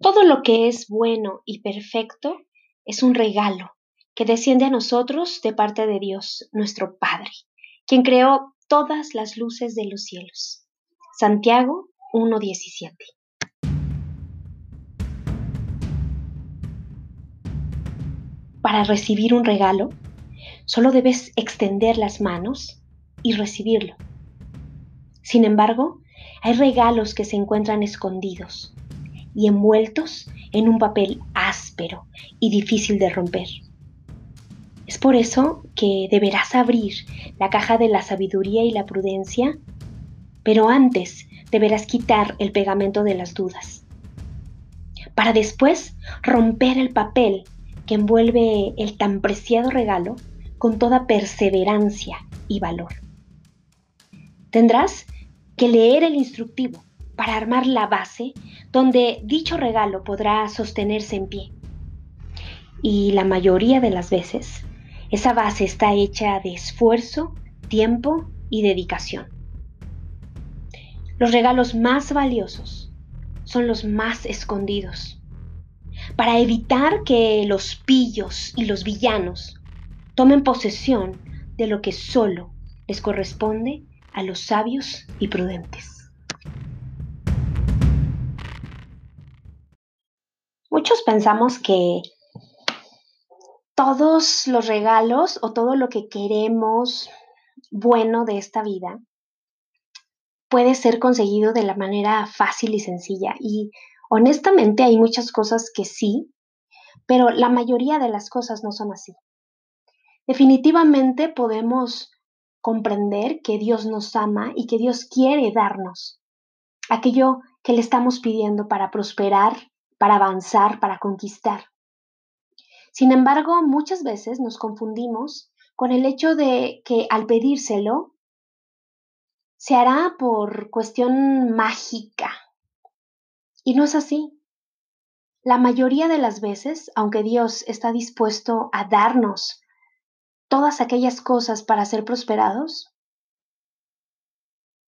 Todo lo que es bueno y perfecto es un regalo que desciende a nosotros de parte de Dios, nuestro Padre, quien creó todas las luces de los cielos. Santiago 1.17 Para recibir un regalo, solo debes extender las manos y recibirlo. Sin embargo, hay regalos que se encuentran escondidos y envueltos en un papel áspero y difícil de romper. Es por eso que deberás abrir la caja de la sabiduría y la prudencia, pero antes deberás quitar el pegamento de las dudas, para después romper el papel que envuelve el tan preciado regalo con toda perseverancia y valor. Tendrás que leer el instructivo para armar la base donde dicho regalo podrá sostenerse en pie. Y la mayoría de las veces, esa base está hecha de esfuerzo, tiempo y dedicación. Los regalos más valiosos son los más escondidos, para evitar que los pillos y los villanos tomen posesión de lo que solo les corresponde a los sabios y prudentes. Muchos pensamos que todos los regalos o todo lo que queremos bueno de esta vida puede ser conseguido de la manera fácil y sencilla. Y honestamente hay muchas cosas que sí, pero la mayoría de las cosas no son así. Definitivamente podemos comprender que Dios nos ama y que Dios quiere darnos aquello que le estamos pidiendo para prosperar, para avanzar, para conquistar. Sin embargo, muchas veces nos confundimos con el hecho de que al pedírselo se hará por cuestión mágica. Y no es así. La mayoría de las veces, aunque Dios está dispuesto a darnos todas aquellas cosas para ser prosperados,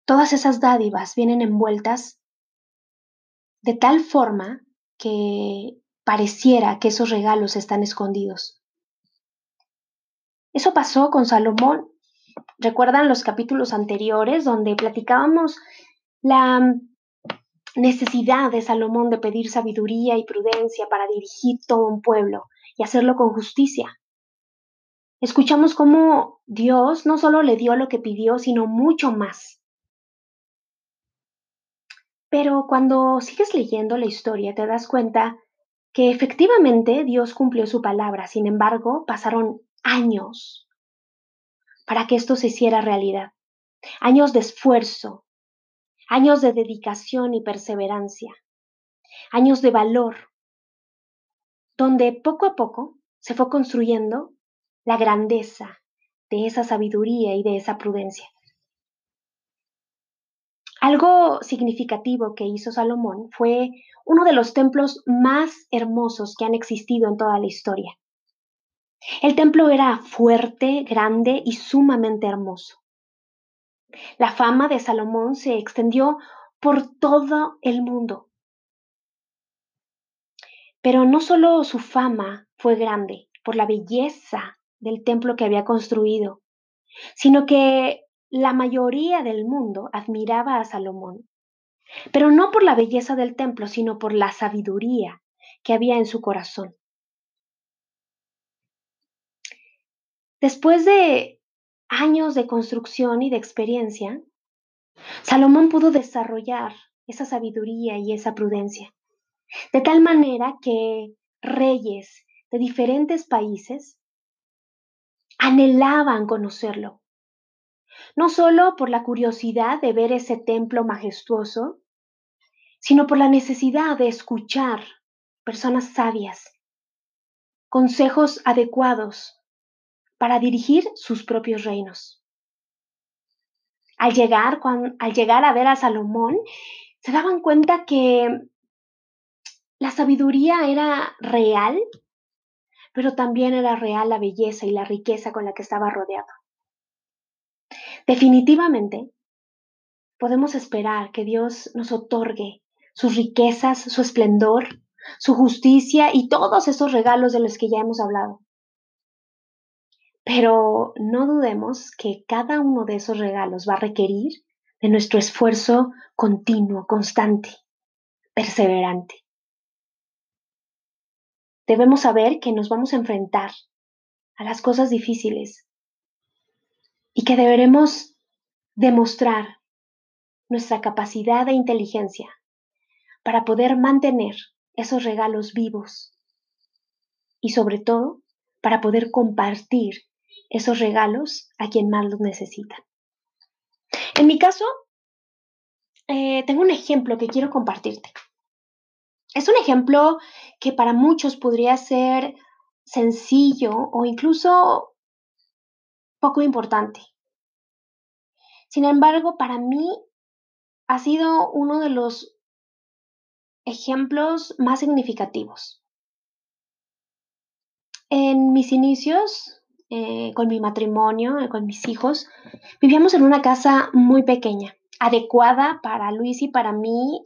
todas esas dádivas vienen envueltas de tal forma que pareciera que esos regalos están escondidos. Eso pasó con Salomón. ¿Recuerdan los capítulos anteriores donde platicábamos la necesidad de Salomón de pedir sabiduría y prudencia para dirigir todo un pueblo y hacerlo con justicia? escuchamos cómo Dios no solo le dio lo que pidió, sino mucho más. Pero cuando sigues leyendo la historia te das cuenta que efectivamente Dios cumplió su palabra, sin embargo pasaron años para que esto se hiciera realidad. Años de esfuerzo, años de dedicación y perseverancia, años de valor, donde poco a poco se fue construyendo la grandeza de esa sabiduría y de esa prudencia. Algo significativo que hizo Salomón fue uno de los templos más hermosos que han existido en toda la historia. El templo era fuerte, grande y sumamente hermoso. La fama de Salomón se extendió por todo el mundo. Pero no solo su fama fue grande por la belleza del templo que había construido, sino que la mayoría del mundo admiraba a Salomón, pero no por la belleza del templo, sino por la sabiduría que había en su corazón. Después de años de construcción y de experiencia, Salomón pudo desarrollar esa sabiduría y esa prudencia, de tal manera que reyes de diferentes países anhelaban conocerlo. No solo por la curiosidad de ver ese templo majestuoso, sino por la necesidad de escuchar personas sabias, consejos adecuados para dirigir sus propios reinos. Al llegar, al llegar a ver a Salomón, se daban cuenta que la sabiduría era real pero también era real la belleza y la riqueza con la que estaba rodeado. Definitivamente, podemos esperar que Dios nos otorgue sus riquezas, su esplendor, su justicia y todos esos regalos de los que ya hemos hablado. Pero no dudemos que cada uno de esos regalos va a requerir de nuestro esfuerzo continuo, constante, perseverante. Debemos saber que nos vamos a enfrentar a las cosas difíciles y que deberemos demostrar nuestra capacidad de inteligencia para poder mantener esos regalos vivos y sobre todo para poder compartir esos regalos a quien más los necesita. En mi caso, eh, tengo un ejemplo que quiero compartirte. Es un ejemplo que para muchos podría ser sencillo o incluso poco importante. Sin embargo, para mí ha sido uno de los ejemplos más significativos. En mis inicios, eh, con mi matrimonio, eh, con mis hijos, vivíamos en una casa muy pequeña, adecuada para Luis y para mí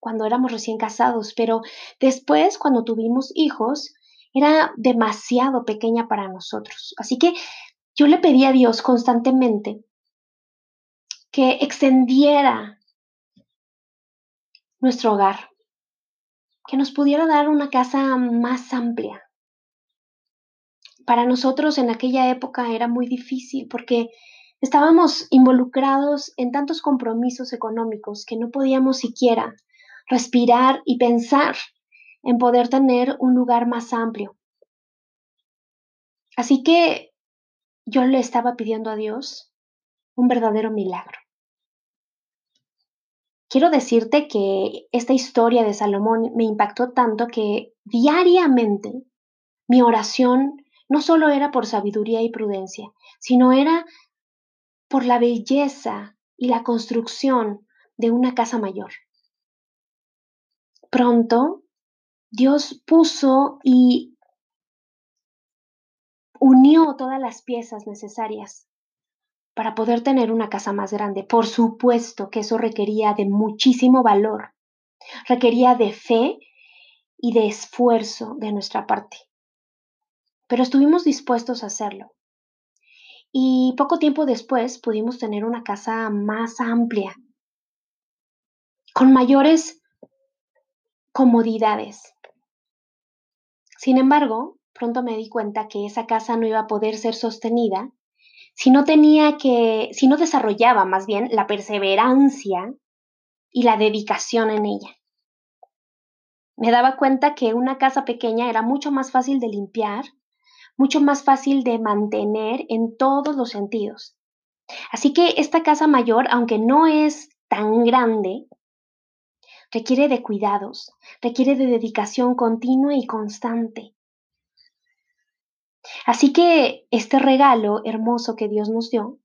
cuando éramos recién casados, pero después, cuando tuvimos hijos, era demasiado pequeña para nosotros. Así que yo le pedí a Dios constantemente que extendiera nuestro hogar, que nos pudiera dar una casa más amplia. Para nosotros en aquella época era muy difícil porque estábamos involucrados en tantos compromisos económicos que no podíamos siquiera respirar y pensar en poder tener un lugar más amplio. Así que yo le estaba pidiendo a Dios un verdadero milagro. Quiero decirte que esta historia de Salomón me impactó tanto que diariamente mi oración no solo era por sabiduría y prudencia, sino era por la belleza y la construcción de una casa mayor. Pronto, Dios puso y unió todas las piezas necesarias para poder tener una casa más grande. Por supuesto que eso requería de muchísimo valor, requería de fe y de esfuerzo de nuestra parte. Pero estuvimos dispuestos a hacerlo. Y poco tiempo después pudimos tener una casa más amplia, con mayores comodidades. Sin embargo, pronto me di cuenta que esa casa no iba a poder ser sostenida si no tenía que, si no desarrollaba más bien la perseverancia y la dedicación en ella. Me daba cuenta que una casa pequeña era mucho más fácil de limpiar, mucho más fácil de mantener en todos los sentidos. Así que esta casa mayor, aunque no es tan grande, requiere de cuidados, requiere de dedicación continua y constante. Así que este regalo hermoso que Dios nos dio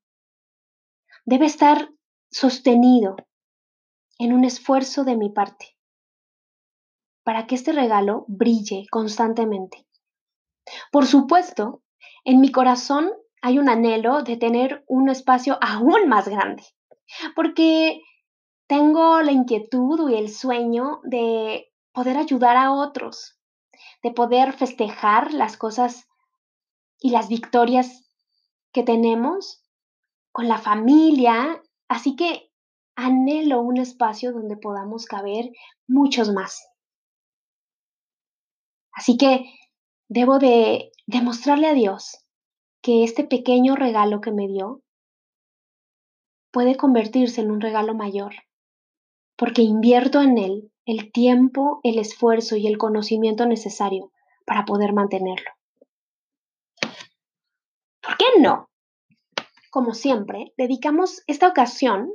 debe estar sostenido en un esfuerzo de mi parte para que este regalo brille constantemente. Por supuesto, en mi corazón hay un anhelo de tener un espacio aún más grande, porque tengo la inquietud y el sueño de poder ayudar a otros, de poder festejar las cosas y las victorias que tenemos con la familia. Así que anhelo un espacio donde podamos caber muchos más. Así que debo de demostrarle a Dios que este pequeño regalo que me dio puede convertirse en un regalo mayor, porque invierto en él el tiempo, el esfuerzo y el conocimiento necesario para poder mantenerlo. ¿Por qué no? Como siempre, dedicamos esta ocasión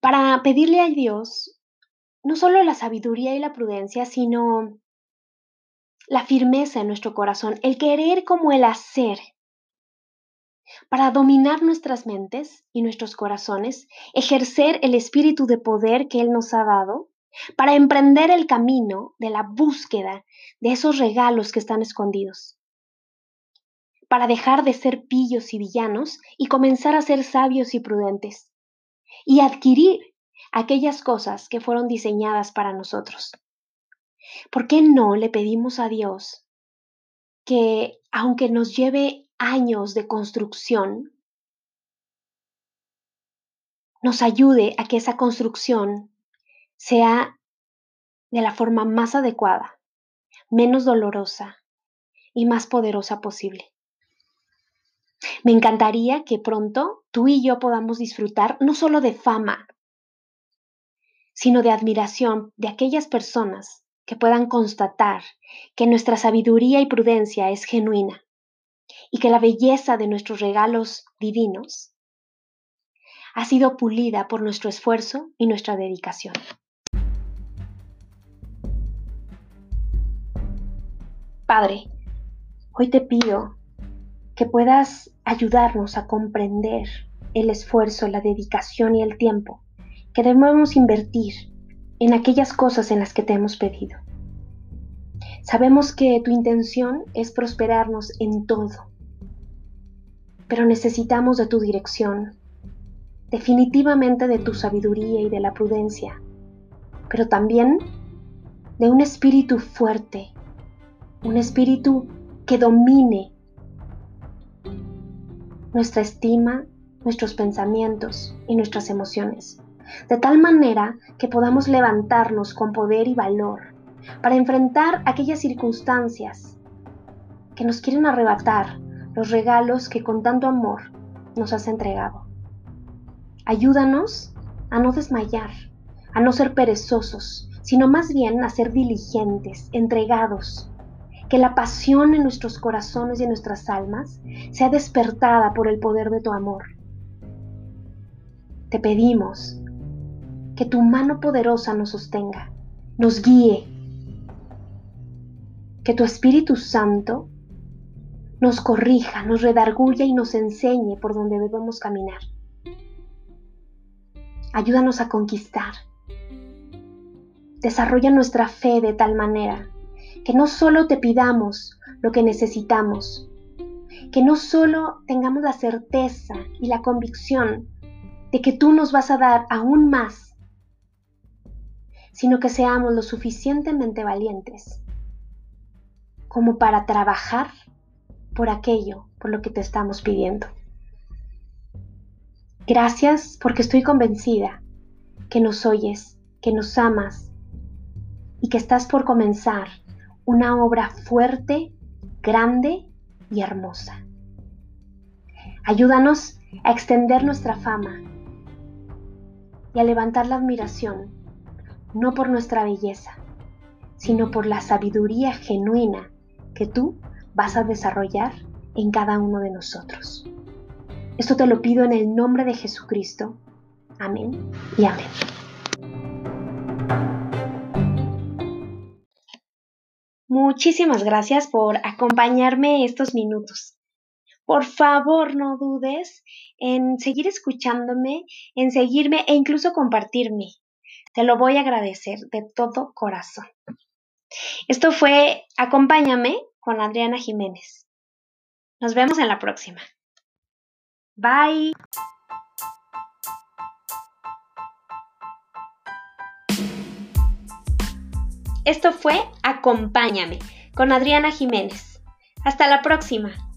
para pedirle a Dios no solo la sabiduría y la prudencia, sino la firmeza en nuestro corazón, el querer como el hacer, para dominar nuestras mentes y nuestros corazones, ejercer el espíritu de poder que Él nos ha dado, para emprender el camino de la búsqueda de esos regalos que están escondidos para dejar de ser pillos y villanos y comenzar a ser sabios y prudentes, y adquirir aquellas cosas que fueron diseñadas para nosotros. ¿Por qué no le pedimos a Dios que, aunque nos lleve años de construcción, nos ayude a que esa construcción sea de la forma más adecuada, menos dolorosa y más poderosa posible. Me encantaría que pronto tú y yo podamos disfrutar no solo de fama, sino de admiración de aquellas personas que puedan constatar que nuestra sabiduría y prudencia es genuina y que la belleza de nuestros regalos divinos ha sido pulida por nuestro esfuerzo y nuestra dedicación. Padre, hoy te pido que puedas ayudarnos a comprender el esfuerzo, la dedicación y el tiempo que debemos invertir en aquellas cosas en las que te hemos pedido. Sabemos que tu intención es prosperarnos en todo, pero necesitamos de tu dirección, definitivamente de tu sabiduría y de la prudencia, pero también de un espíritu fuerte, un espíritu que domine nuestra estima, nuestros pensamientos y nuestras emociones, de tal manera que podamos levantarnos con poder y valor para enfrentar aquellas circunstancias que nos quieren arrebatar los regalos que con tanto amor nos has entregado. Ayúdanos a no desmayar, a no ser perezosos, sino más bien a ser diligentes, entregados. Que la pasión en nuestros corazones y en nuestras almas sea despertada por el poder de tu amor. Te pedimos que tu mano poderosa nos sostenga, nos guíe, que tu Espíritu Santo nos corrija, nos redarguya y nos enseñe por donde debemos caminar. Ayúdanos a conquistar. Desarrolla nuestra fe de tal manera que no solo te pidamos lo que necesitamos, que no solo tengamos la certeza y la convicción de que tú nos vas a dar aún más, sino que seamos lo suficientemente valientes como para trabajar por aquello por lo que te estamos pidiendo. Gracias porque estoy convencida que nos oyes, que nos amas y que estás por comenzar una obra fuerte, grande y hermosa. Ayúdanos a extender nuestra fama y a levantar la admiración, no por nuestra belleza, sino por la sabiduría genuina que tú vas a desarrollar en cada uno de nosotros. Esto te lo pido en el nombre de Jesucristo. Amén y amén. Muchísimas gracias por acompañarme estos minutos. Por favor, no dudes en seguir escuchándome, en seguirme e incluso compartirme. Te lo voy a agradecer de todo corazón. Esto fue Acompáñame con Adriana Jiménez. Nos vemos en la próxima. Bye. Esto fue Acompáñame con Adriana Jiménez. Hasta la próxima.